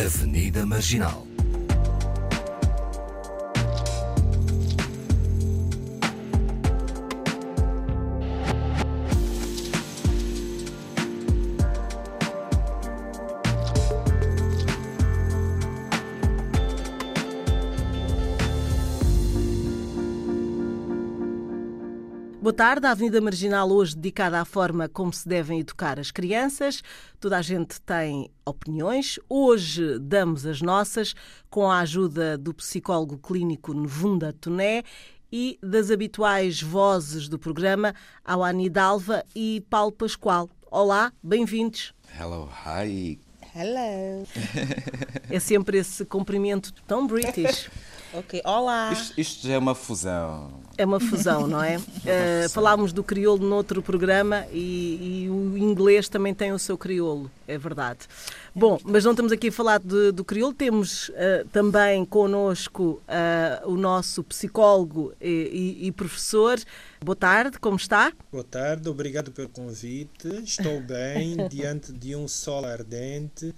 Avenida Marginal. Tarde, a Avenida Marginal hoje dedicada à forma como se devem educar as crianças. Toda a gente tem opiniões. Hoje damos as nossas com a ajuda do psicólogo clínico Nevunda Toné e das habituais vozes do programa, Awani Dalva e Paulo Pascoal. Olá, bem-vindos. Hello, hi. Hello. É sempre esse cumprimento tão british. Ok, olá. Isto, isto já é uma fusão. É uma fusão, não é? Uh, falámos do crioulo noutro programa e, e, o inglês também tem o seu crioulo, é verdade. Bom, mas não estamos aqui a falar de, do crioulo, temos uh, também connosco uh, o nosso psicólogo e, e, e, professor. Boa tarde, como está? Boa tarde, obrigado pelo convite. Estou bem diante de um sol ardente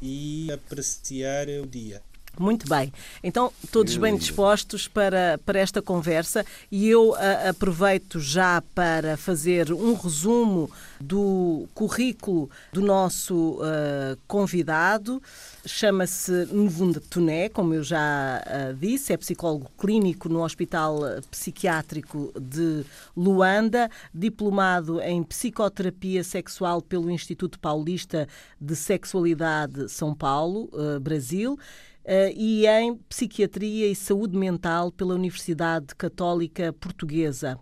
e apreciar o dia. Muito bem. Então, todos bem dispostos para, para esta conversa e eu a, aproveito já para fazer um resumo do currículo do nosso uh, convidado. Chama-se Nvunda Tuné, como eu já uh, disse, é psicólogo clínico no Hospital Psiquiátrico de Luanda, diplomado em psicoterapia sexual pelo Instituto Paulista de Sexualidade São Paulo, uh, Brasil uh, e em Psiquiatria e Saúde Mental pela Universidade Católica Portuguesa.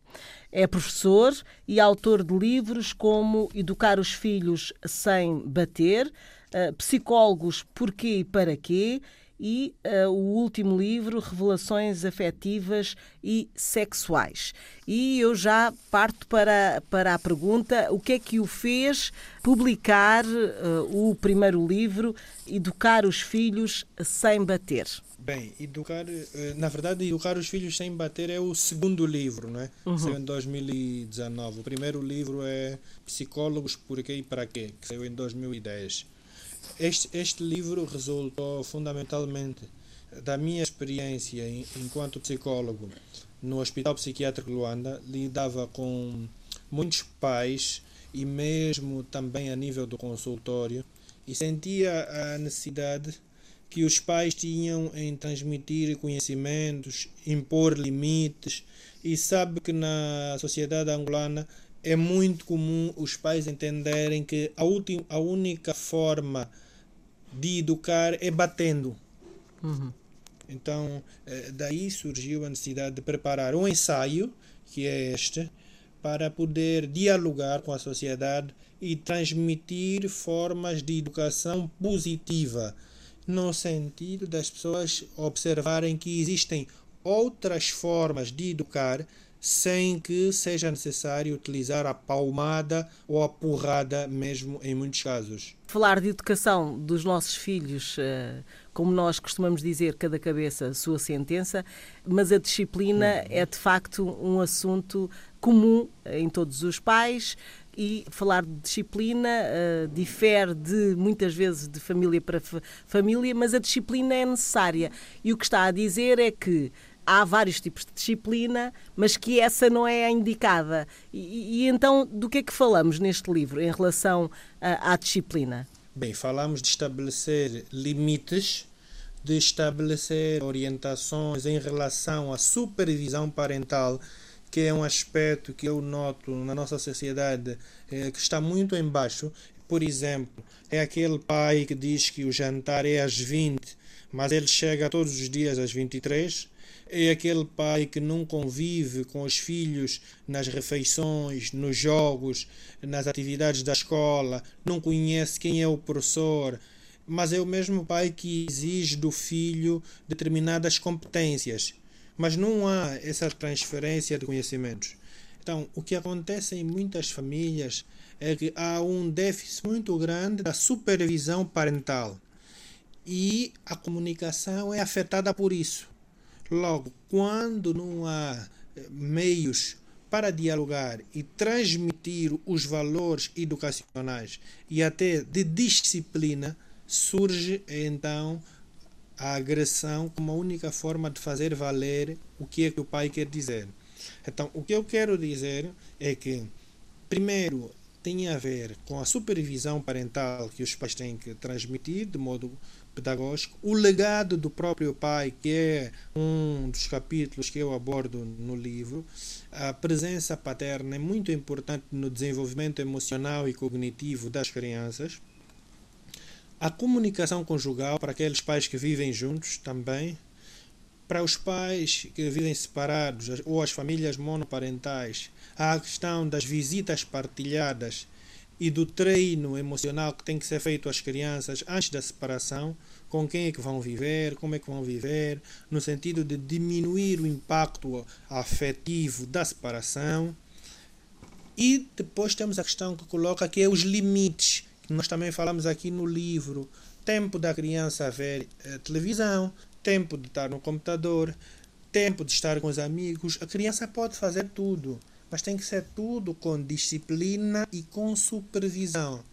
É professor e autor de livros como Educar os Filhos Sem Bater, uh, Psicólogos Porquê e Para Quê e uh, o último livro, Revelações Afetivas e Sexuais. E eu já parto para, para a pergunta: o que é que o fez publicar uh, o primeiro livro, Educar os Filhos Sem Bater? Bem, educar, eh, na verdade, Educar os Filhos Sem Bater é o segundo livro, não é? Uhum. Saiu em 2019. O primeiro livro é Psicólogos Por Quê e Para Quê, que saiu em 2010. Este, este livro resultou fundamentalmente da minha experiência enquanto psicólogo no Hospital Psiquiátrico de Luanda. Lidava com muitos pais e mesmo também a nível do consultório e sentia a necessidade que os pais tinham em transmitir conhecimentos, impor limites e sabe que na sociedade angolana é muito comum os pais entenderem que a, ultim, a única forma de educar é batendo. Uhum. Então, eh, daí surgiu a necessidade de preparar um ensaio, que é este, para poder dialogar com a sociedade e transmitir formas de educação positiva, no sentido das pessoas observarem que existem outras formas de educar sem que seja necessário utilizar a palmada ou a porrada, mesmo em muitos casos. Falar de educação dos nossos filhos, eh, como nós costumamos dizer, cada cabeça sua sentença, mas a disciplina uhum. é de facto um assunto comum em todos os pais e falar de disciplina uh, difere de muitas vezes de família para família, mas a disciplina é necessária. E o que está a dizer é que há vários tipos de disciplina, mas que essa não é a indicada. E, e então, do que é que falamos neste livro em relação à, à disciplina? Bem, falamos de estabelecer limites, de estabelecer orientações em relação à supervisão parental, que é um aspecto que eu noto na nossa sociedade eh, que está muito embaixo. Por exemplo, é aquele pai que diz que o jantar é às 20, mas ele chega todos os dias às 23 é aquele pai que não convive com os filhos nas refeições, nos jogos, nas atividades da escola, não conhece quem é o professor, mas é o mesmo pai que exige do filho determinadas competências, mas não há essa transferência de conhecimentos. Então, o que acontece em muitas famílias é que há um déficit muito grande da supervisão parental e a comunicação é afetada por isso. Logo, quando não há eh, meios para dialogar e transmitir os valores educacionais e até de disciplina, surge então a agressão como a única forma de fazer valer o que é que o pai quer dizer. Então, o que eu quero dizer é que, primeiro, tem a ver com a supervisão parental que os pais têm que transmitir de modo pedagógico, o legado do próprio pai, que é um dos capítulos que eu abordo no livro, a presença paterna é muito importante no desenvolvimento emocional e cognitivo das crianças. A comunicação conjugal para aqueles pais que vivem juntos também. Para os pais que vivem separados ou as famílias monoparentais, há a questão das visitas partilhadas e do treino emocional que tem que ser feito às crianças antes da separação, com quem é que vão viver, como é que vão viver, no sentido de diminuir o impacto afetivo da separação. E depois temos a questão que coloca que é os limites nós também falamos aqui no livro, tempo da criança ver eh, televisão, tempo de estar no computador, tempo de estar com os amigos. A criança pode fazer tudo, mas tem que ser tudo com disciplina e com supervisão.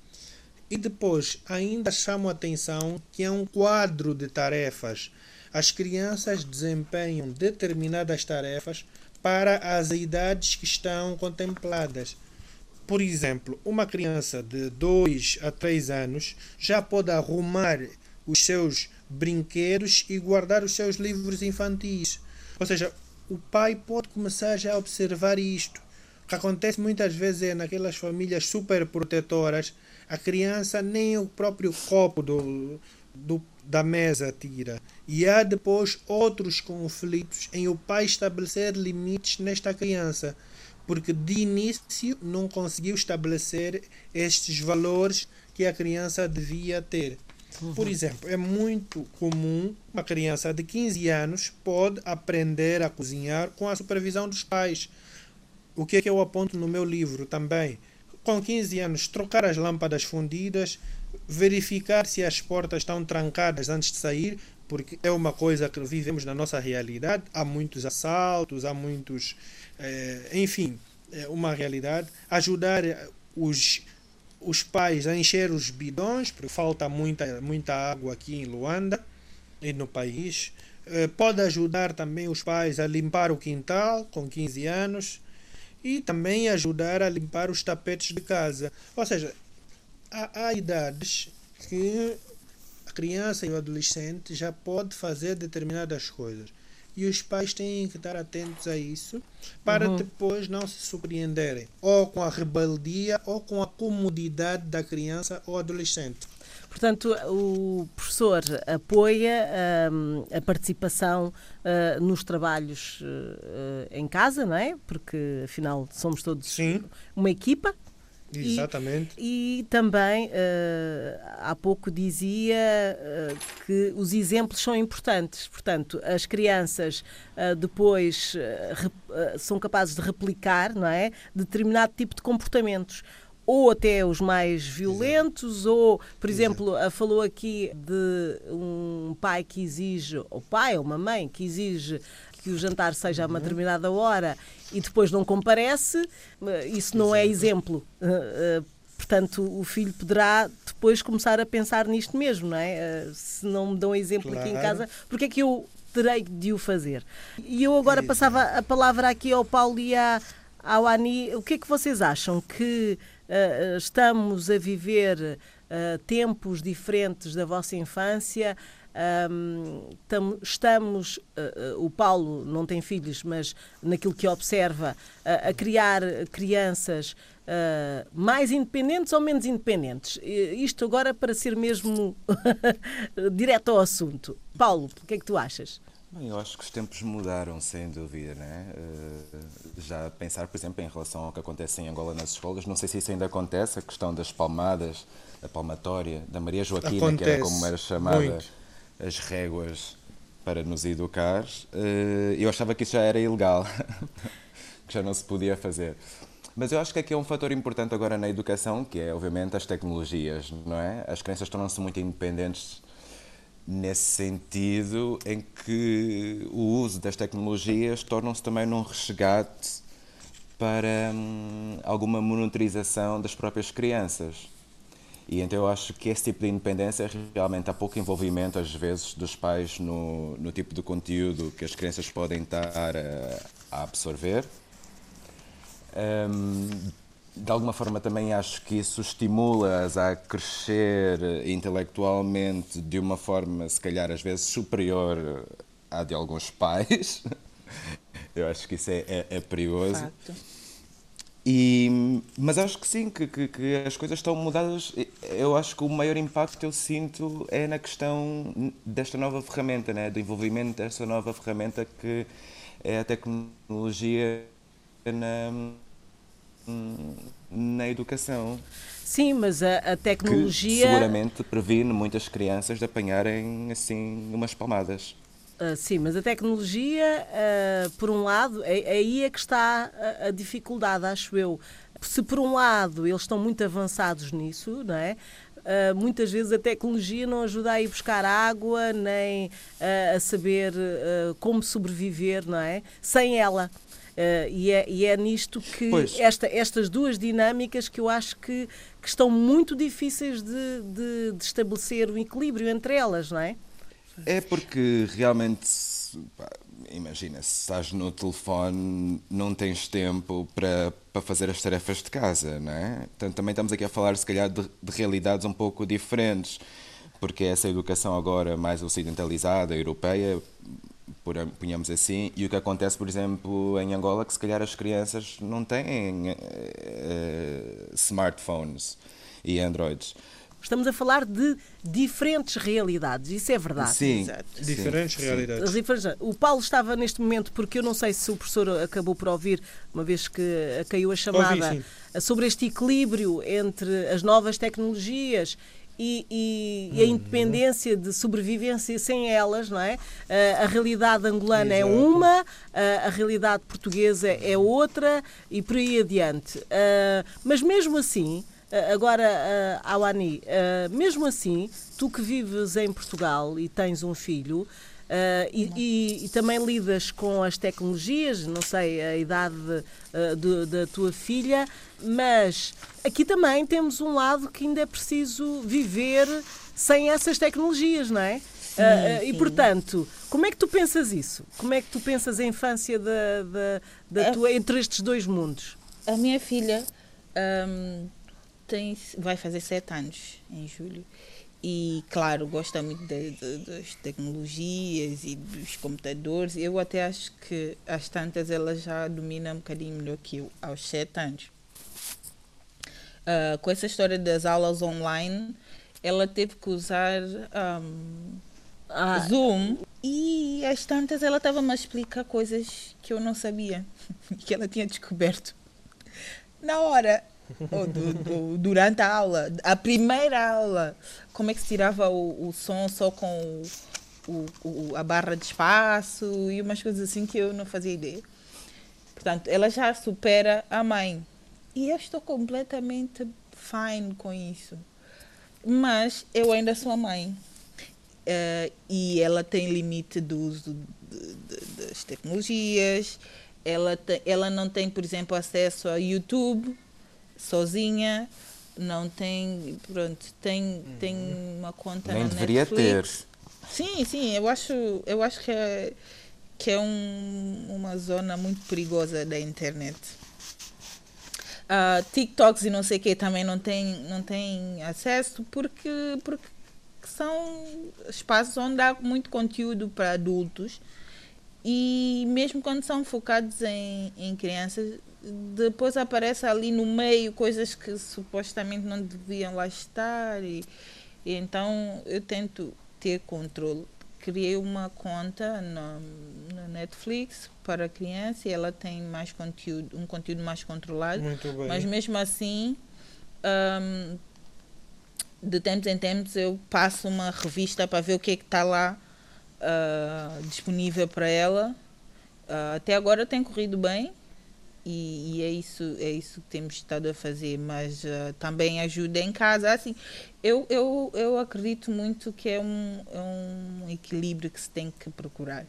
E depois, ainda chamo a atenção que é um quadro de tarefas. As crianças desempenham determinadas tarefas para as idades que estão contempladas. Por exemplo, uma criança de 2 a 3 anos já pode arrumar os seus brinquedos e guardar os seus livros infantis. Ou seja, o pai pode começar já a observar isto. Que acontece muitas vezes é naquelas famílias super protetoras, a criança nem o próprio copo do, do, da mesa tira. E há depois outros conflitos em o pai estabelecer limites nesta criança porque de início não conseguiu estabelecer estes valores que a criança devia ter. Uhum. Por exemplo, é muito comum uma criança de 15 anos pode aprender a cozinhar com a supervisão dos pais. O que é que eu aponto no meu livro também? Com 15 anos, trocar as lâmpadas fundidas, verificar se as portas estão trancadas antes de sair, porque é uma coisa que vivemos na nossa realidade. Há muitos assaltos, há muitos é, enfim, é uma realidade. Ajudar os, os pais a encher os bidões, porque falta muita, muita água aqui em Luanda e no país. É, pode ajudar também os pais a limpar o quintal com 15 anos e também ajudar a limpar os tapetes de casa. Ou seja, há, há idades que a criança e o adolescente já pode fazer determinadas coisas e os pais têm que estar atentos a isso para uhum. depois não se surpreenderem ou com a rebeldia ou com a comodidade da criança ou adolescente. Portanto, o professor apoia um, a participação uh, nos trabalhos uh, em casa, não é? Porque afinal somos todos Sim. uma equipa. Exatamente. E, e também, uh, há pouco dizia uh, que os exemplos são importantes. Portanto, as crianças uh, depois são capazes de replicar não é, determinado tipo de comportamentos ou até os mais violentos, ou, por exemplo, falou aqui de um pai que exige, ou pai ou uma mãe que exige que o jantar seja a uma uhum. determinada hora e depois não comparece, eh, isso não é exemplo. Eh, eh, portanto, o filho poderá depois começar a pensar nisto mesmo, não é? Se não me dão exemplo claro. aqui em casa, porque é que eu terei de o fazer? E eu agora passava a palavra aqui ao Paulo e à, ao Ani. O que é que vocês acham? Que uh, estamos a viver uh, tempos diferentes da vossa infância? Um, tam, estamos, uh, uh, o Paulo não tem filhos, mas naquilo que observa, uh, a criar crianças mais independentes ou menos independentes. isto agora para ser mesmo direto ao assunto. Paulo, o que é que tu achas? Bem, eu acho que os tempos mudaram, sem dúvida, né? já pensar, por exemplo, em relação ao que acontece em Angola nas escolas, não sei se isso ainda acontece, a questão das palmadas, a palmatória, da Maria Joaquina, acontece, que era como era chamada. Muito as réguas para nos educar, eh, eu achava que isso já era ilegal, que já não se podia fazer. Mas eu acho que aqui é um fator importante agora na educação, que é, obviamente, as tecnologias, não é? As crianças tornam-se muito independentes nesse sentido em que o uso das tecnologias tornam-se também num resgate para hum, alguma monitorização das próprias crianças. E então eu acho que esse tipo de independência realmente há pouco envolvimento, às vezes, dos pais no, no tipo de conteúdo que as crianças podem estar a, a absorver. Um, de alguma forma também acho que isso estimula-as a crescer intelectualmente de uma forma, se calhar, às vezes superior à de alguns pais. Eu acho que isso é, é, é perigoso. Facto. E, mas acho que sim, que, que, que, as coisas estão mudadas. Eu acho que o maior impacto que eu sinto é na questão desta nova ferramenta, né? do envolvimento desta nova ferramenta que é a tecnologia na, na educação. Sim, mas a, a tecnologia. Que seguramente previne muitas crianças de apanharem assim umas palmadas. Uh, sim, mas a tecnologia, uh, por um lado, é, é, aí é que está a, a, dificuldade, acho eu. Se por um lado eles estão muito avançados nisso, não é? Uh, muitas vezes a tecnologia não ajuda a ir buscar água, nem a saber como sobreviver, não é? Sem ela. E, é, e é nisto que esta, estas duas dinâmicas que eu acho que, que estão muito difíceis de, de, de estabelecer o equilíbrio entre elas, não é? É porque realmente, imagina, se estás no telefone, não tens tempo para, para fazer as tarefas de casa, não é? Portanto, também estamos aqui a falar, se calhar, de, de realidades um pouco diferentes, porque essa educação agora mais ocidentalizada, europeia, ponhamos assim, e o que acontece, por exemplo, em Angola, que se calhar as crianças não têm uh, smartphones e Androids. Estamos a falar de diferentes realidades, isso é verdade. Sim, Exato. diferentes Sim. realidades. O Paulo estava neste momento, porque eu não sei se o professor acabou por ouvir, uma vez que caiu a chamada, Ouvi, sobre este equilíbrio entre as novas tecnologias e, e, e, a uhum. independência de sobrevivência sem elas, não é? A, realidade angolana é Exato. é uma, a, a, realidade portuguesa é outra e por aí adiante. Uh, mas mesmo assim, agora, uh, Awani, mesmo assim, tu que vives em Portugal e tens um filho, e, e, e, também lidas com as tecnologias, não sei a idade uh, da tua filha, mas aqui também temos um lado que ainda é preciso viver sem essas tecnologias, não é? Sim, uh, e portanto, como é que tu pensas isso? Como é que tu pensas a infância da, da, da é tua, entre estes dois mundos? A minha filha. Um tem, vai fazer sete anos em julho. E, claro, gosta muito de, de, das tecnologias e dos computadores. Eu até acho que, às tantas, ela já domina um bocadinho melhor que eu, aos sete anos. Uh, com essa história das aulas online, ela teve que usar um, ah. Zoom e às tantas ela estava-me a explicar coisas que eu não sabia, que ela tinha descoberto. Na hora, ou do, do, durante a aula, a primeira aula, como é que se tirava o, o som só com o, o, a barra de espaço e umas coisas assim que eu não fazia ideia. Portanto, ela já supera a mãe. E eu estou completamente fine com isso. Mas eu ainda sou a mãe. Uh, e ela tem limite do uso de, de, das tecnologias. Ela, te, ela não tem, por exemplo, acesso a YouTube sozinha, não tem, pronto, tem, tem uma conta Nem na deveria Netflix. ter. Sim, sim, eu acho, eu acho que é, que é um, uma zona muito perigosa da internet. Uh, TikToks e não sei o que também não tem, não tem acesso porque, porque são espaços onde há muito conteúdo para adultos e mesmo quando são focados em, em crianças depois aparece ali no meio coisas que supostamente não deviam lá estar e, e então eu tento ter controle. Criei uma conta na, na Netflix para a criança e ela tem mais conteúdo um conteúdo mais controlado. Mas mesmo assim um, de tempos em tempos eu passo uma revista para ver o que é que está lá uh, disponível para ela. Uh, até agora tem corrido bem e, e, é isso é isso que temos estado a fazer mas uh, também ajuda em casa assim eu, eu, eu acredito muito que é um, é um equilíbrio que se tem que procurar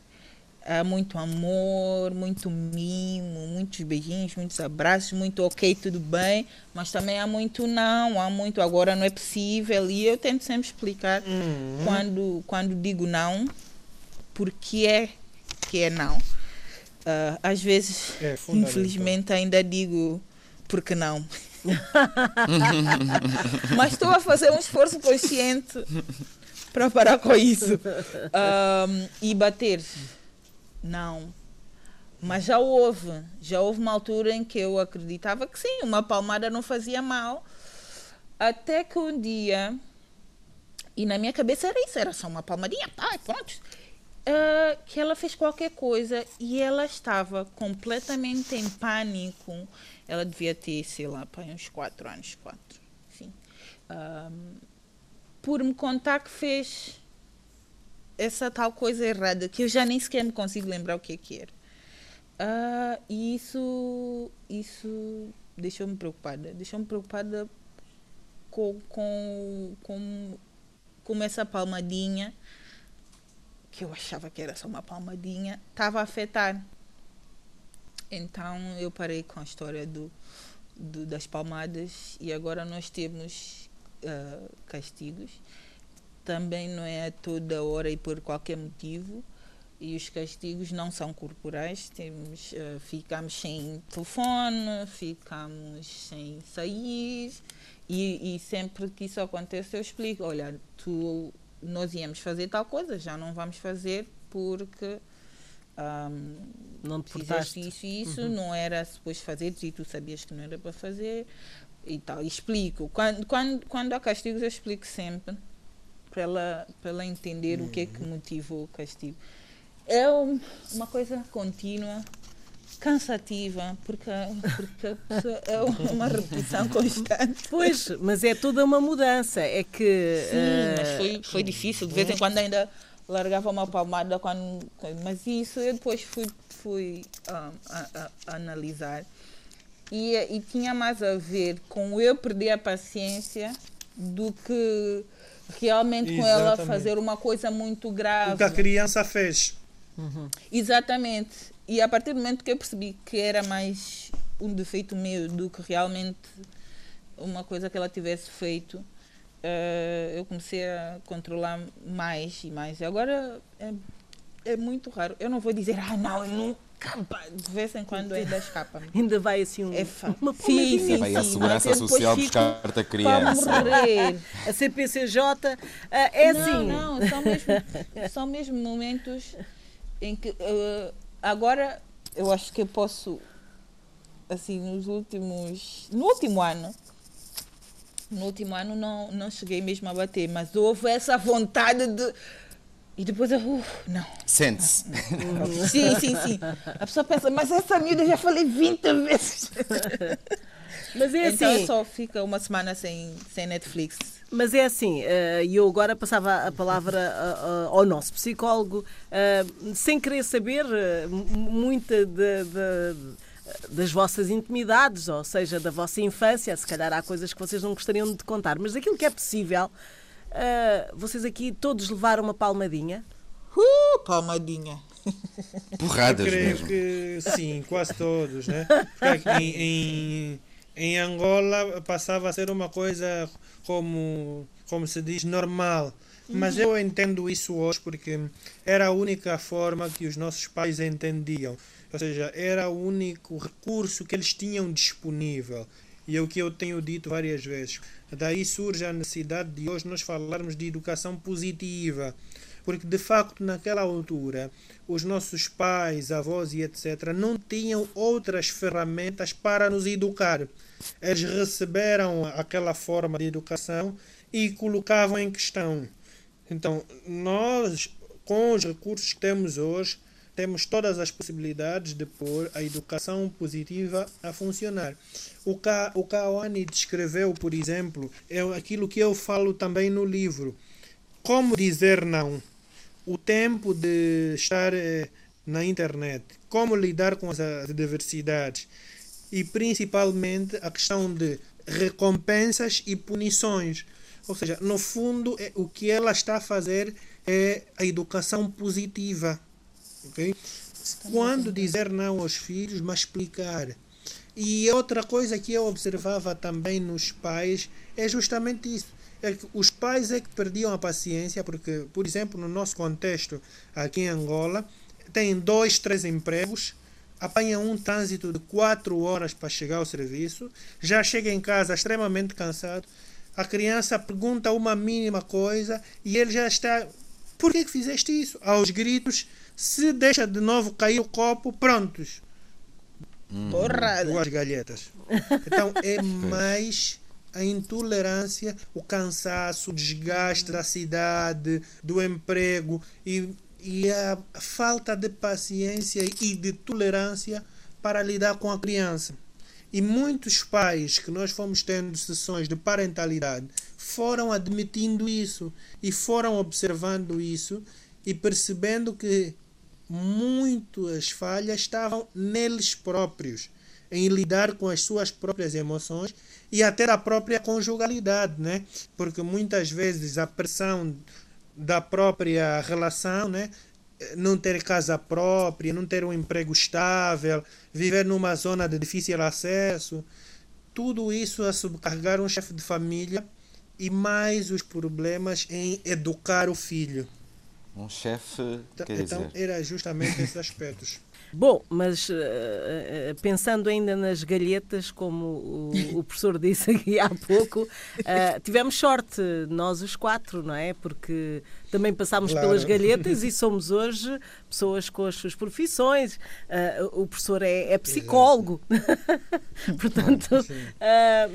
há muito amor, muito mimo, muitos beijinhos, muitos abraços, muito ok, tudo bem, mas também há muito não, há muito agora não é possível. E eu tento sempre explicar Uhum. quando, quando digo não, porque é que é não. Ah, às vezes, É infelizmente, ainda digo porque não. Mas estou a fazer um esforço consciente para parar com isso. Ahm, e bater, não. Mas já houve, já houve uma altura em que eu acreditava que sim, uma palmada não fazia mal. Até que um dia, e na minha cabeça era isso, era só uma palmadinha, pá, pronto. Ah, que ela fez qualquer coisa e ela estava completamente em pânico. Ela devia ter, sei lá, uns 4 anos, 4, sim. Ahm, por me contar que fez essa tal coisa errada, que eu já nem sequer me consigo lembrar o que é que era. Ah, e isso, isso deixou-me preocupada. Deixou-me preocupada com, com, com, com essa palmadinha, que eu achava que era só uma palmadinha, estava a afetar. Então eu parei com a história do, do- das palmadas e agora nós temos ah, castigos. Também não é toda hora e por qualquer motivo. E os castigos não são corporais. Temos, ah, ficamos sem telefone, ficamos sem sair. E, e sempre que isso acontece, eu explico: olha, tu, nós íamos fazer tal coisa, já não vamos fazer porque. ahm, Não te fizeste isso e isso, não era suposto fazer e tu sabias que não era para fazer e tal. E explico. Quando, quando, quando há castigos, eu explico sempre para ela, para ela entender o que é que motivou o castigo. É um- uma coisa contínua, cansativa, porque, porque a pessoa- é uma repetição constante. Pois, mas é toda uma mudança. É que. Sim, eh, mas foi, foi difícil. De vez em quando ainda largava uma palmada. Quando, mas isso eu depois fui, fui ah, a- a- a analisar. E, e tinha mais a ver com eu perder a paciência do que realmente com ela Exatamente. fazer uma coisa muito grave. O que a criança fez. Exatamente. E a partir do momento que eu percebi que era mais um defeito meu do que realmente uma coisa que ela tivesse feito, eh, eu comecei a controlar mais e mais. E agora é, é muito raro. Eu não vou dizer, ah, não, eu nunca. pá", De vez em quando ainda escapa-me. Ainda vai assim um, É uma Sim, sim, Vai a Segurança depois Social buscar-te a Para criança. A CPCJ ah, é não, assim. Não, são mesmo, são mesmo momentos em que eh, agora eu acho que eu posso assim nos últimos no último ano no último ano não não cheguei mesmo a bater mas houve essa vontade de e depois eu uh, não. Sente-se. sim sim sim. A pessoa pensa mas essa miúda eu já falei 20 vezes. Mas é então assim. só fica uma semana sem sem Netflix Mas é assim, eh, e eu agora passava a palavra ah, ah, ao nosso psicólogo, sem querer saber eh, muita de- de- das vossas intimidades, ou seja, da vossa infância. Se calhar há coisas que vocês não gostariam de contar, mas daquilo que é possível, vocês aqui todos levaram uma palmadinha. uh, palmadinha Porradas Eu creio mesmo. que sim, quase todos, né? Porque aqui em, em, em Angola passava a ser uma coisa como, como se diz, normal. Mas eu entendo isso hoje porque era a única forma que os nossos pais entendiam. Ou seja, era o único recurso que eles tinham disponível. E é o que eu tenho dito várias vezes. Daí surge a necessidade de hoje nós falarmos de educação positiva. Porque, de facto, naquela altura, os nossos pais, avós e etc., não tinham outras ferramentas para nos educar. Eles receberam aquela forma de educação e colocavam em questão. Então, nós, com os recursos que temos hoje, temos todas as possibilidades de pôr a educação positiva a funcionar. O a- o Kawane descreveu, por exemplo, é aquilo que eu falo também no livro. Como dizer não? O tempo de estar eh, na internet, como lidar com as adversidades e principalmente a questão de recompensas e punições. Ou seja, no fundo, é- o que ela está a fazer é a educação positiva. Okay? Quando dizer não aos filhos, mas explicar. E outra coisa que eu observava também nos pais é justamente isso. É que os pais é que perdiam a paciência, porque, por exemplo, no nosso contexto aqui em Angola, tem dois, três empregos, apanha um trânsito de quatro horas para chegar ao serviço, já chega em casa extremamente cansado, a criança pergunta uma mínima coisa e ele já está. Por que, que fizeste isso? Aos gritos, se deixa de novo cair o copo, prontos. Porrada. Duas galhetas. Então é mais a intolerância, o cansaço, o desgaste da cidade, do emprego e, e a falta de paciência e de tolerância para lidar com a criança. E muitos pais que nós fomos tendo sessões de parentalidade foram admitindo isso e foram observando isso e percebendo que muitas falhas estavam neles próprios, em lidar com as suas próprias emoções e até da própria conjugalidade, né? Porque muitas vezes a pressão da própria relação, né? Não ter casa própria, não ter um emprego estável, viver numa zona de difícil acesso, tudo isso a subcarregar um chefe de família e mais os problemas em educar o filho. Um chefe, Então, quer então dizer, era justamente esses aspectos. Bom, mas uh, uh, pensando ainda nas galhetas, como o, o professor disse aqui há pouco, uh, tivemos sorte, nós os quatro, não é? Porque também passámos Claro. pelas galhetas e somos hoje pessoas com as suas profissões. o professor é, é psicólogo. Portanto,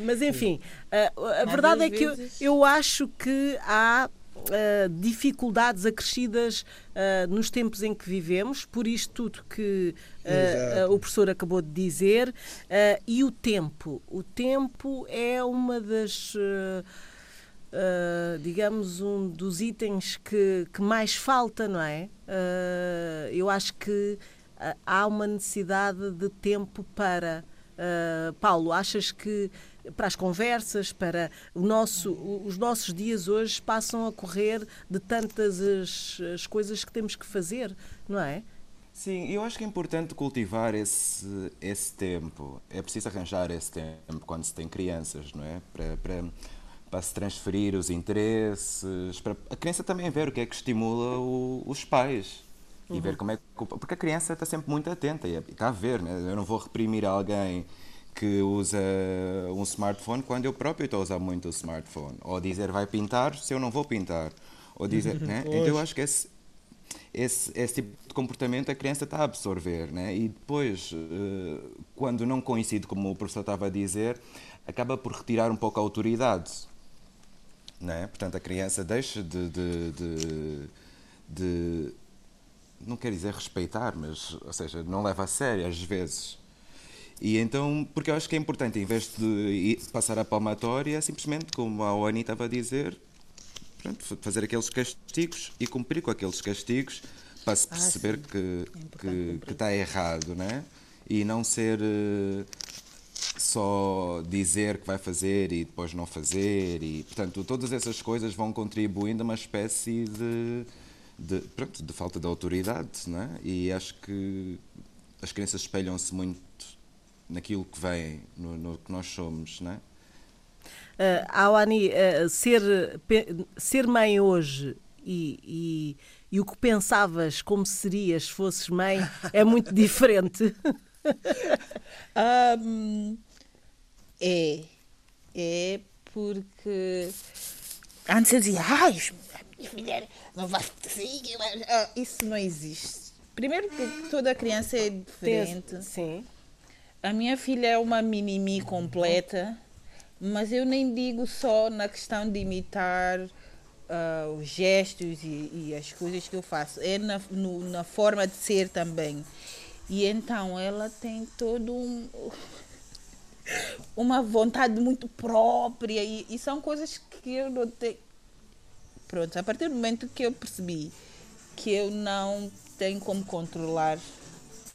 mas enfim, a Às verdade é que eu, eu acho que há uh, dificuldades acrescidas uh, nos tempos em que vivemos, por isto tudo que uh, o professor acabou de dizer, e o tempo. O tempo é uma das. digamos, um dos itens que, que mais falta, não é? Eu acho que há uma necessidade de tempo para. Paulo, achas que para as conversas, para o nosso, os nossos dias hoje passam a correr de tantas as, as coisas que temos que fazer, não é? Sim, eu acho que é importante cultivar esse, esse tempo. É preciso arranjar esse tempo quando se tem crianças, não é? Para, para, para se transferir os interesses, para a criança também ver o que é que estimula o- os pais. E ver como é que. Porque a criança está sempre muito atenta e está a ver, né? Eu não vou reprimir alguém que usa um smartphone quando eu próprio estou a usar muito o smartphone. Ou dizer vai pintar se eu não vou pintar. Ou dizer, né? Então eu acho que esse, esse, esse tipo de comportamento a criança está a absorver, né? E depois, eh, quando não coincide, como o professor estava a dizer, acaba por retirar um pouco a autoridade, né? Portanto, a criança deixa de, de, de, de- não quer dizer respeitar, mas, ou seja, não leva a sério às vezes. E então, porque eu acho que é importante, em vez de passar a palmatória, simplesmente, como a Oani estava a dizer, pronto, fa- fazer aqueles castigos e cumprir com aqueles castigos para se Ah, perceber sim. que, importante que, que está errado, né? E não ser eh, só dizer que vai fazer e depois não fazer. E, portanto, todas essas coisas vão contribuindo a uma espécie de, de, pronto, de falta de autoridade, né? E acho que as crianças espelham-se muito naquilo que vem, no, no que nós somos, né? Uh, Awani, uh, ser, pe- ser mãe hoje e, e, e o que pensavas como serias se fosses mãe é muito diferente. Ahm, é. É porque. Antes eu dizia, ai, a minha filha não vai seguir. Ah, Isso não existe. Primeiro que toda criança é diferente. Sim. A minha filha é uma mini-me completa, mas eu nem digo só na questão de imitar ah, os gestos e, e as coisas que eu faço, é na, no- na forma de ser também. E então ela tem todo um. uma vontade muito própria e, e são coisas que eu não tenho. Pronto, a partir do momento que eu percebi que eu não tenho como controlar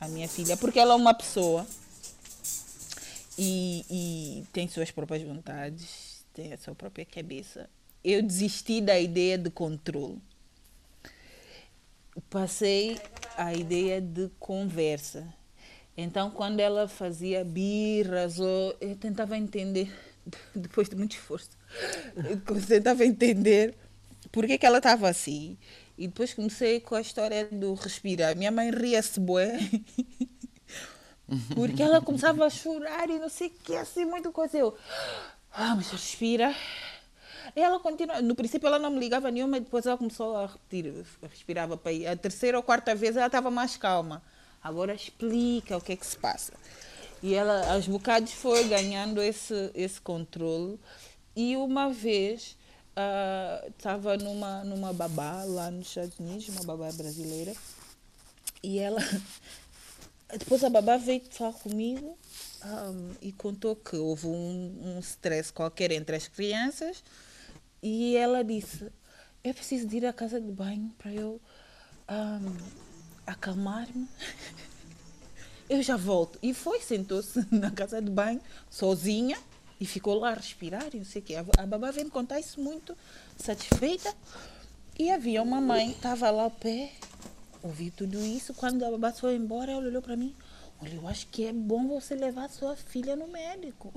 a minha filha, porque ela é uma pessoa e, e tem suas próprias vontades, tem a sua própria cabeça. Eu desisti da ideia de controle. Passei a ideia de conversa. Então, quando ela fazia birras, ou eu tentava entender, depois de muito esforço, eu tentava entender por que, que ela estava assim. E depois comecei com a história do respirar. Minha mãe ria-se bué. Porque ela começava a chorar e não sei o que, assim, muito coisa. Eu, ah, mas respira. E ela continua. No princípio ela não me ligava nenhuma, depois ela começou a repetir, respirava para ir. A terceira ou quarta vez ela estava mais calma. Agora explica o que é que se passa. E ela, aos bocados, foi ganhando esse, esse controle. E uma vez estava uh, numa, numa babá lá nos Estados Unidos, uma babá brasileira, e ela. Depois a babá veio falar comigo um, e contou que houve um, um stress qualquer entre as crianças e ela disse: Eu preciso de ir à casa de banho para eu um, acalmar-me. eu já volto. E foi, sentou-se na casa de banho, sozinha, e ficou lá a respirar, e não sei o quê. A babá veio me contar isso muito satisfeita. E havia uma mãe, estava lá ao pé, ouvi tudo isso. Quando a babá foi embora, ela olhou para mim. Olha, eu acho que é bom você levar sua filha no médico.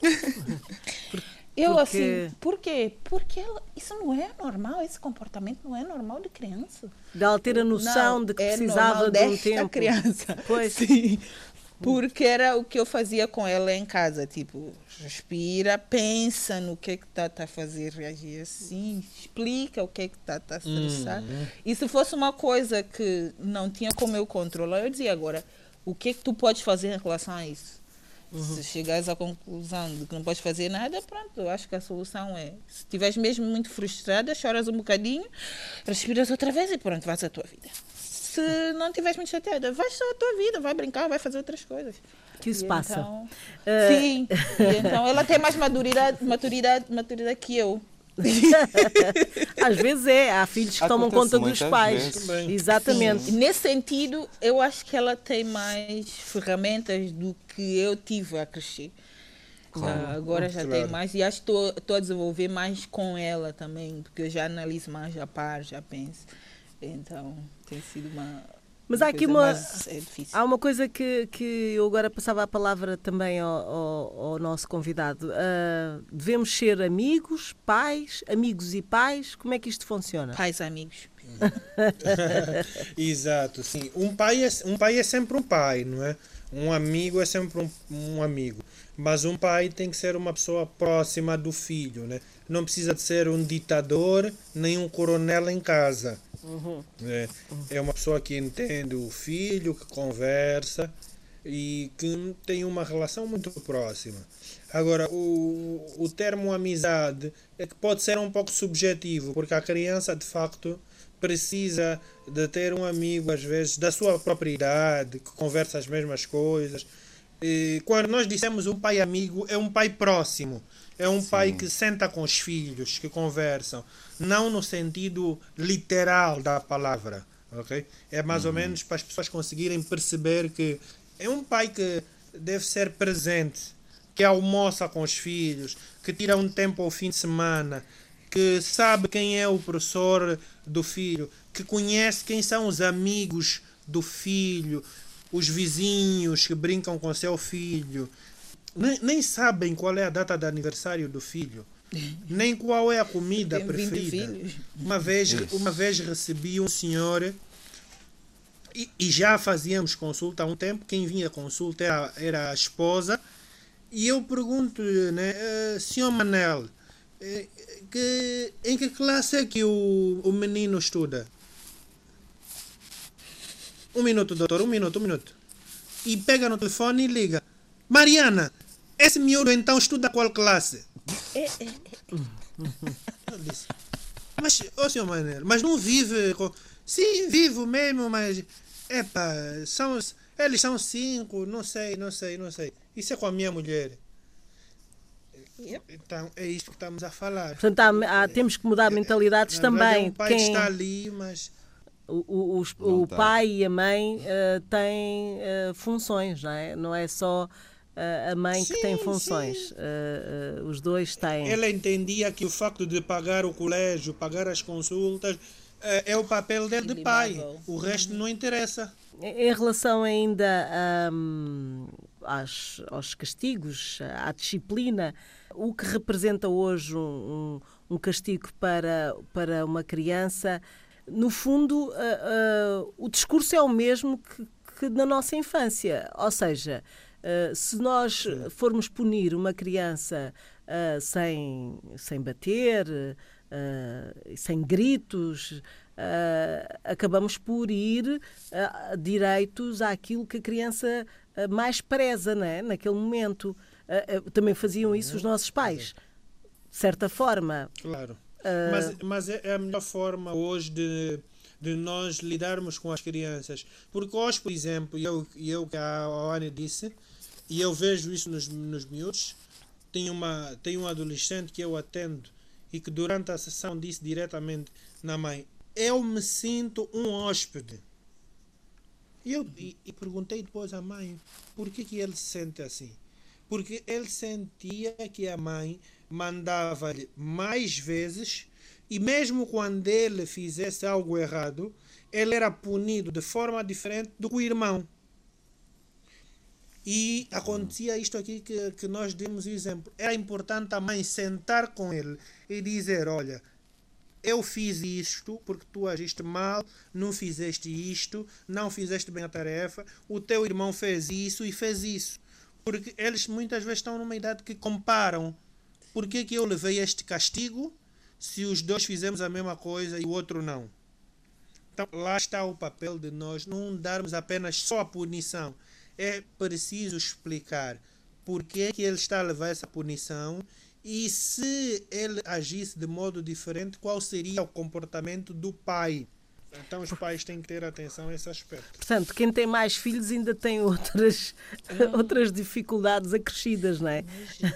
eu Porque... assim, por quê? Porque ela, isso não é normal, esse comportamento não é normal de criança. De ela ter a noção não, de que é precisava de um tempo. criança. Pois. Sim. Porque era o que eu fazia com ela em casa, tipo, respira, pensa no que é que está tá a fazer reagir assim, explica o que é que está tá a estressar. Hum. E se fosse uma coisa que não tinha como eu controlar, eu dizia agora, o que é que tu podes fazer em relação a isso? Uhum. Se chegares à conclusão de que não podes fazer nada, pronto, eu acho que a solução é, se estiveres mesmo muito frustrada, choras um bocadinho, respiras outra vez e pronto, vais à tua vida se não estiveres muito chateada, vai só a tua vida, vai brincar, vai fazer outras coisas. Que isso e passa. Então, uh... Sim. E então ela tem mais maturidade, maturidade, maturidade que eu. Às vezes é, há filhos que Acontece tomam conta dos pais. Exatamente. Sim. Nesse sentido, eu acho que ela tem mais ferramentas do que eu tive a crescer. Claro. Uh, agora já claro. tem mais e acho que estou a desenvolver mais com ela também, porque eu já analiso mais, já paro, já penso. Então tem sido uma. Mas uma há aqui uma. É há uma coisa que, que eu agora passava a palavra também ao, ao, ao nosso convidado. Uh, devemos ser amigos, pais, amigos e pais. Como é que isto funciona? Pais amigos. Exato, sim. Um pai, é, um pai é sempre um pai, não é? Um amigo é sempre um, um amigo. Mas um pai tem que ser uma pessoa próxima do filho, né? Não precisa de ser um ditador nem um coronel em casa. Uhum. É, é uma pessoa que entende o filho, que conversa e que tem uma relação muito próxima. Agora, o, o termo amizade é que pode ser um pouco subjetivo, porque a criança de facto precisa de ter um amigo, às vezes, da sua própria idade, que conversa as mesmas coisas. E quando nós dissemos um pai amigo, é um pai próximo. É um Sim. pai que senta com os filhos, que conversam. Não no sentido literal da palavra. ok? É mais uhum. ou menos para as pessoas conseguirem perceber que é um pai que deve ser presente, que almoça com os filhos, que tira um tempo ao fim de semana, que sabe quem é o professor do filho, que conhece quem são os amigos do filho, os vizinhos que brincam com seu filho, nem, nem sabem qual é a data de aniversário do filho, nem qual é a comida preferida. Uma vez, uma vez recebi um senhor e, e, já fazíamos consulta há um tempo. Quem vinha consulta era, era a esposa. E eu pergunto-lhe, né, uh, senhor Manel, uh, que, em que classe é que o, o menino estuda? Um minuto, doutor, um minuto, um minuto. E pega no telefone e liga. Mariana, esse miúdo então estuda qual classe? É, é, é. disse, mas, ô oh, senhor Manel, mas não vive com... Sim, vivo mesmo, mas... Epa, são, eles são cinco, não sei, não sei, não sei. Isso é com a minha mulher. Então, é isto que estamos a falar. Portanto, há, há, temos que mudar mentalidades também. O pai Quem... está ali, mas... O, o, o, o pai e a mãe uh, têm uh, funções, não é? Não é só a mãe sim, que tem funções. Uh, uh, os dois têm. Ela entendia que o facto de pagar o colégio, pagar as consultas, é, o papel dele de pai. O resto não interessa. Em relação ainda um, aos, aos, castigos, à disciplina, o que representa hoje um, um castigo para, para uma criança, no fundo, uh, uh, o discurso é o mesmo que, que na nossa infância. Ou seja, uh, se nós formos punir uma criança sem, sem bater, sem gritos, acabamos por ir direitos àquilo que a criança mais preza né? naquele momento. também faziam isso os nossos pais, de certa forma. Claro. Mas, mas é, é a melhor forma hoje de, de nós lidarmos com as crianças. Porque hoje, por exemplo, eu, eu que a Ana disse, e eu vejo isso nos, nos miúdos, tem, uma, tem um adolescente que eu atendo e que durante a sessão disse diretamente na mãe: eu me sinto um hóspede. E eu e, e perguntei depois à mãe por que, que ele se sente assim. Porque ele sentia que a mãe mandava-lhe mais vezes e mesmo quando ele fizesse algo errado, ele era punido de forma diferente do que o irmão. E acontecia isto aqui que, que nós demos exemplo. Era importante a mãe sentar com ele e dizer: Olha, eu fiz isto porque tu agiste mal, não fizeste isto, não fizeste bem a tarefa, o teu irmão fez isso e fez isso. Porque eles muitas vezes estão numa idade que comparam. Por que, que eu levei este castigo se os dois fizemos a mesma coisa e o outro não? Então, lá está o papel de nós não darmos apenas só a punição. É preciso explicar por que, que ele está a levar essa punição e se ele agisse de modo diferente, qual seria o comportamento do pai? Então os pais têm que ter atenção a esse aspecto. Portanto, quem tem mais filhos ainda tem outras, outras dificuldades acrescidas, não é?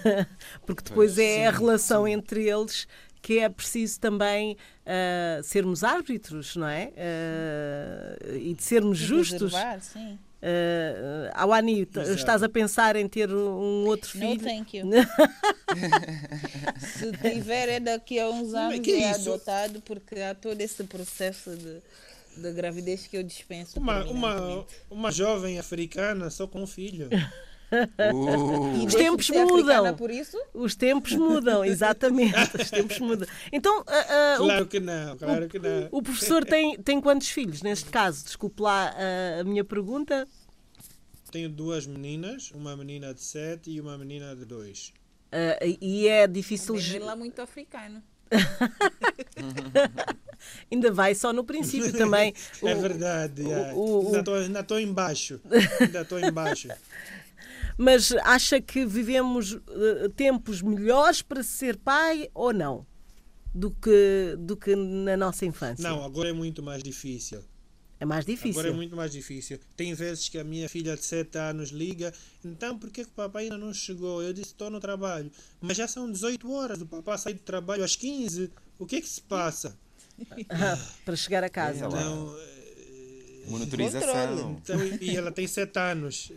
Porque depois é a relação sim. entre eles que é preciso também uh, sermos árbitros, não é? Uh, e de sermos justos. sim. Uh, Awani, estás a pensar em ter um outro filho? Não, thank you. Se tiver, é daqui a uns anos é, é adotado, porque há todo esse processo de, de gravidez que eu dispenso. Uma, uma, uma jovem africana só com um filho. Uh. Os tempos mudam. Os tempos mudam, exatamente. Os tempos mudam. Então, uh, uh, claro o, que não, claro que não. O, o professor tem, tem quantos filhos neste caso? Desculpe lá a minha pergunta. Tenho duas meninas, uma menina de sete e uma menina de dois. e é difícil. É lá muito africano. ainda vai só no princípio também. é verdade. O, o, ainda estou embaixo. Ainda estou embaixo. Mas acha que vivemos uh, tempos melhores para ser pai ou não? Do que, do que na nossa infância? Não, agora é muito mais difícil. É mais difícil. Agora é muito mais difícil. Tem vezes que a minha filha de 7 anos liga, então por que, o papai ainda não chegou? Eu disse, estou no trabalho. Mas já são 18 horas, o papai sai do trabalho às 15. O que é que se passa? para chegar a casa. Então, é, Monitorização. Então, e ela tem 7 anos.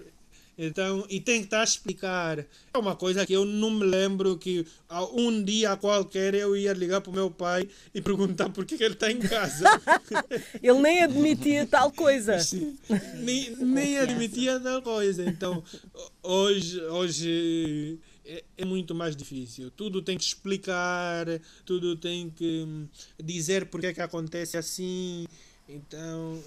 Então, e tem que estar a explicar. É uma coisa que eu não me lembro que um dia qualquer eu ia ligar para o meu pai e perguntar por que ele está em casa. ele nem admitia tal coisa. Sim, nem, nem admitia tal coisa. Então, hoje, hoje é, é, muito mais difícil. Tudo tem que explicar, tudo tem que dizer porque é que acontece assim. Então,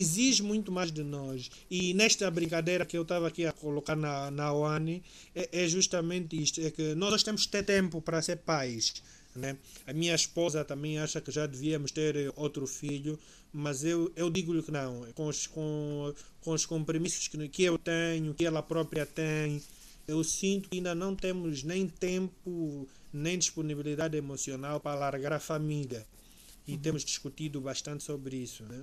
exige muito mais de nós. E nesta brincadeira que eu estava aqui a colocar na, na OANI, é, é, justamente isto: é que nós temos que ter tempo para ser pais. Né? A minha esposa também acha que já devíamos ter outro filho, mas eu, eu digo-lhe que não. Com os, com, com os compromissos que, que eu tenho, que ela própria tem, eu sinto que ainda não temos nem tempo, nem disponibilidade emocional para largar a família e uhum. temos discutido bastante sobre isso. Né?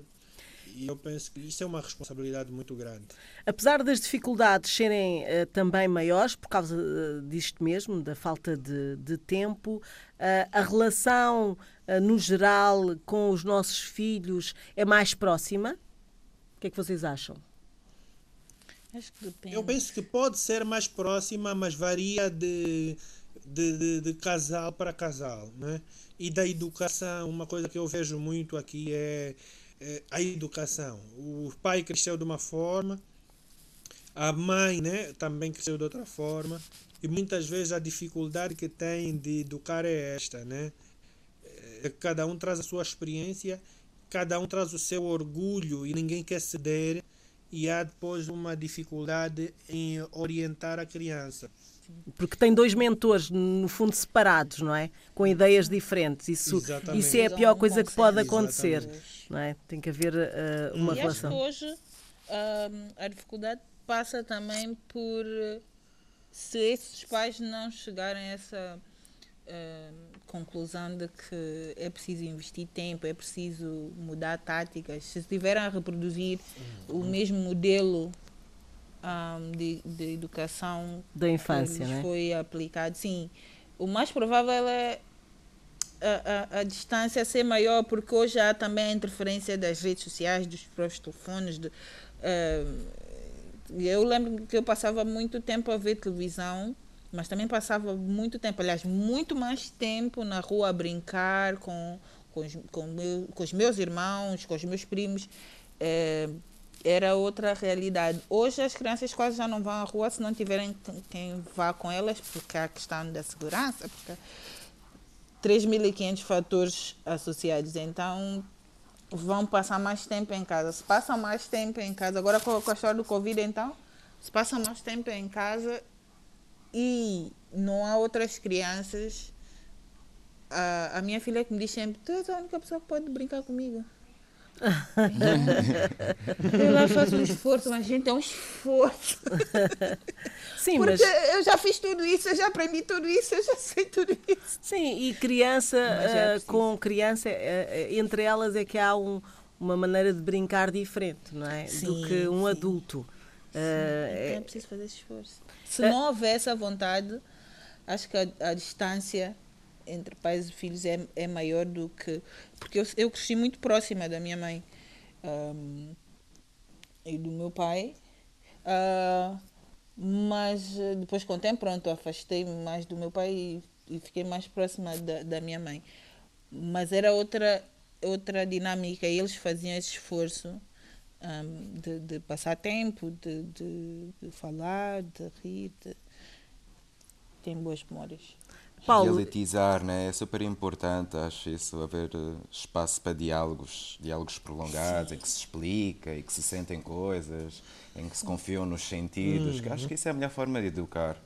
E eu penso que isso é uma responsabilidade muito grande. Apesar das dificuldades serem uh, também maiores, por causa uh, disto mesmo, da falta de, de tempo, uh, a relação, no geral, com os nossos filhos é mais próxima? O que é que vocês acham? Acho que depende. Eu penso que pode ser mais próxima, mas varia de de, de, de casal para casal. Né? E da educação, uma coisa que eu vejo muito aqui é, é a educação. O pai cresceu de uma forma, a mãe né, também cresceu de outra forma, e muitas vezes a dificuldade que tem de educar é esta, né? É, cada um traz a sua experiência, cada um traz o seu orgulho e ninguém quer ceder, e há depois uma dificuldade em orientar a criança. Porque tem dois mentores, no fundo, separados, não é? Com ideias diferentes. Isso, isso é a pior coisa que pode acontecer. Não é? Tem que haver uh, uma e relação. E hoje uh, a dificuldade passa também por se esses pais não chegarem a essa uh, conclusão de que é preciso investir tempo, é preciso mudar táticas, se estiverem a reproduzir o mesmo modelo um, de, de, educação da infância, que né? foi aplicado, sim, o mais provável é a, a, a, distância ser maior, porque hoje há também a interferência das redes sociais, dos próprios telefones. De, uh, eu lembro que eu passava muito tempo a ver televisão, mas também passava muito tempo, aliás, muito mais tempo na rua a brincar com, com, os, com, meu, com os meus irmãos, com os meus primos. É, era outra realidade. Hoje as crianças quase já não vão à rua se não tiverem quem vá com elas, porque há a questão da segurança, porque 3.500 fatores associados. Então, vão passar mais tempo em casa. Se passam mais tempo em casa, agora com a história do Covid, então, se passam mais tempo em casa e não há outras crianças. A, a minha filha que me diz sempre: Tu és a única pessoa que pode brincar comigo. eu lá faço um esforço, mas gente, é um esforço. Sim, Porque mas... eu já fiz tudo isso, eu já aprendi tudo isso, eu já sei tudo isso. Sim, e criança é uh, com criança, uh, entre elas é que há um, uma maneira de brincar diferente, não é? Sim, Do que um sim. adulto. Uh, então é preciso fazer esse esforço. Se não houver essa vontade, acho que a, a distância entre pais e filhos é, é maior do que. Porque eu, eu cresci muito próxima da minha mãe um, e do meu pai, uh, mas depois, com o tempo, pronto, afastei-me mais do meu pai e, e fiquei mais próxima da, da, minha mãe. Mas era outra, outra dinâmica, e eles faziam esse esforço. Um, de, de, passar tempo, de, de, de falar, de rir, de... tem boas memórias. Paulo. Realitizar né? é super importante, acho isso, haver espaço para diálogos, diálogos prolongados, Sim. em que se explica e que se sentem coisas, em que se confiam nos sentidos, uhum. que acho que isso é a melhor forma de educar.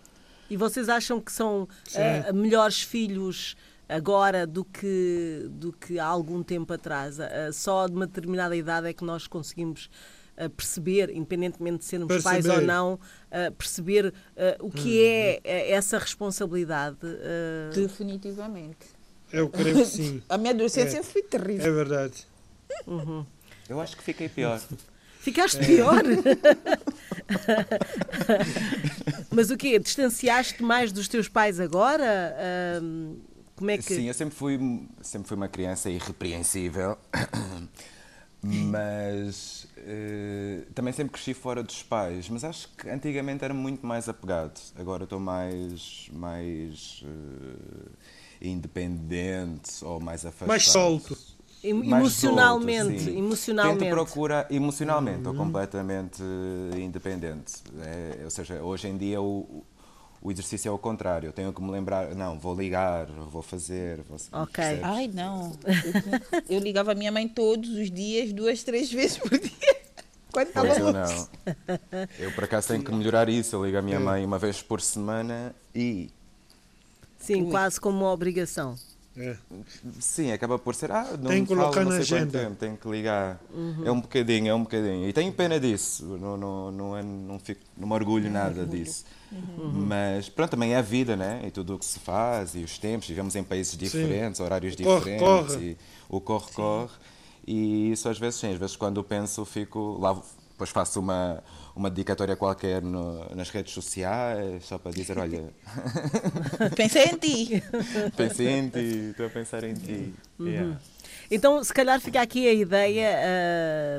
E vocês acham que são uh, melhores filhos agora do que, do que há algum tempo atrás? Só de uma determinada idade é que nós conseguimos perceber, independentemente de sermos perceber. pais ou não, perceber o que é essa responsabilidade. Definitivamente. Eu creio que sim. A minha adolescência é. foi terrível. É verdade. Uhum. Eu acho que fiquei pior. Ficaste pior? Mas o quê? Distanciaste mais dos teus pais agora? Um, como é que... Sim, eu sempre fui, sempre fui uma criança irrepreensível, mas uh, também sempre cresci fora dos pais. Mas acho que antigamente era muito mais apegado. Agora estou mais, mais uh, independente ou mais afastado. Mais solto. Emocionalmente, solto, emocionalmente. Tento procurar emocionalmente, estou completamente independente. É, ou seja, hoje em dia o, o exercício é o contrário. Eu tenho que me lembrar, não, vou ligar, vou fazer. Vou, ok. Percebes? Ai, não. Eu, eu, ligava a minha mãe todos os dias, duas, três vezes por dia. Quando pois eu não. Eu por acaso tenho que melhorar isso. Eu ligo a minha mãe uma vez por semana e. Sim, Ui. quase como uma obrigação. É. Sim, acaba por ser. Ah, não tem que colocar falo, na agenda. Tempo, tenho que ligar. Uhum. É um bocadinho, é um bocadinho. E tenho pena disso. Não, não, não, é, não, fico, não me orgulho nada disso. Uhum. Mas pronto, também é a vida, né? E tudo o que se faz, e os tempos. Vivemos em países diferentes, sim. horários corre, diferentes. Corre. E o corre-corre. E isso às vezes, sim, às vezes quando penso, fico. Lá, depois faço uma, uma dedicatória qualquer no, nas redes sociais, só para dizer: olha. Pensei em ti. Pensei em ti, estou a pensar em ti. Yeah. Então, se calhar fica aqui a ideia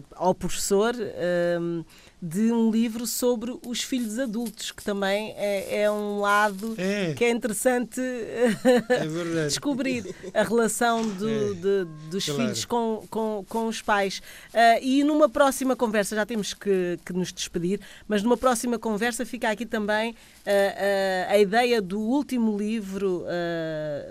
uh, ao professor uh, de um livro sobre os filhos adultos, que também é, é um lado É. que é interessante É descobrir a relação do- É. de- dos Claro. filhos com, com, com os pais. Ah, e numa próxima conversa, já temos que, que nos despedir, mas numa próxima conversa fica aqui também a ideia do último livro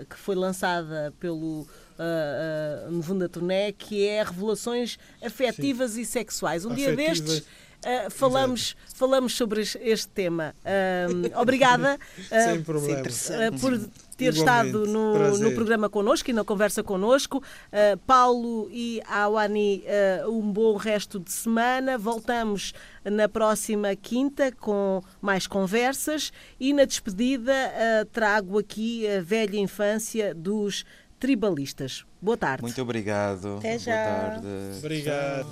que foi lançada pelo. Uh, uh, Nevunda Toné, que é Revelações Afetivas e Sexuais. Um dia Afetivas. destes uh, falamos, falamos sobre es- este tema. Um, obrigada uh, uh, por ter Igualmente. estado no, no programa connosco e na conversa connosco. Uh, Paulo e Awani, uh, um bom resto de semana. Voltamos na próxima quinta com mais conversas e na despedida uh, trago aqui a velha infância dos tribalistas. Boa tarde. Muito obrigado. Até Boa já. tarde. Obrigado.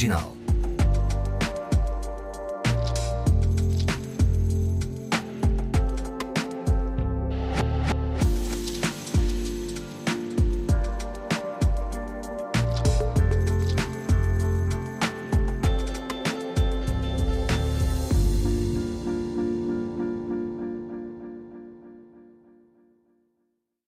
Marginal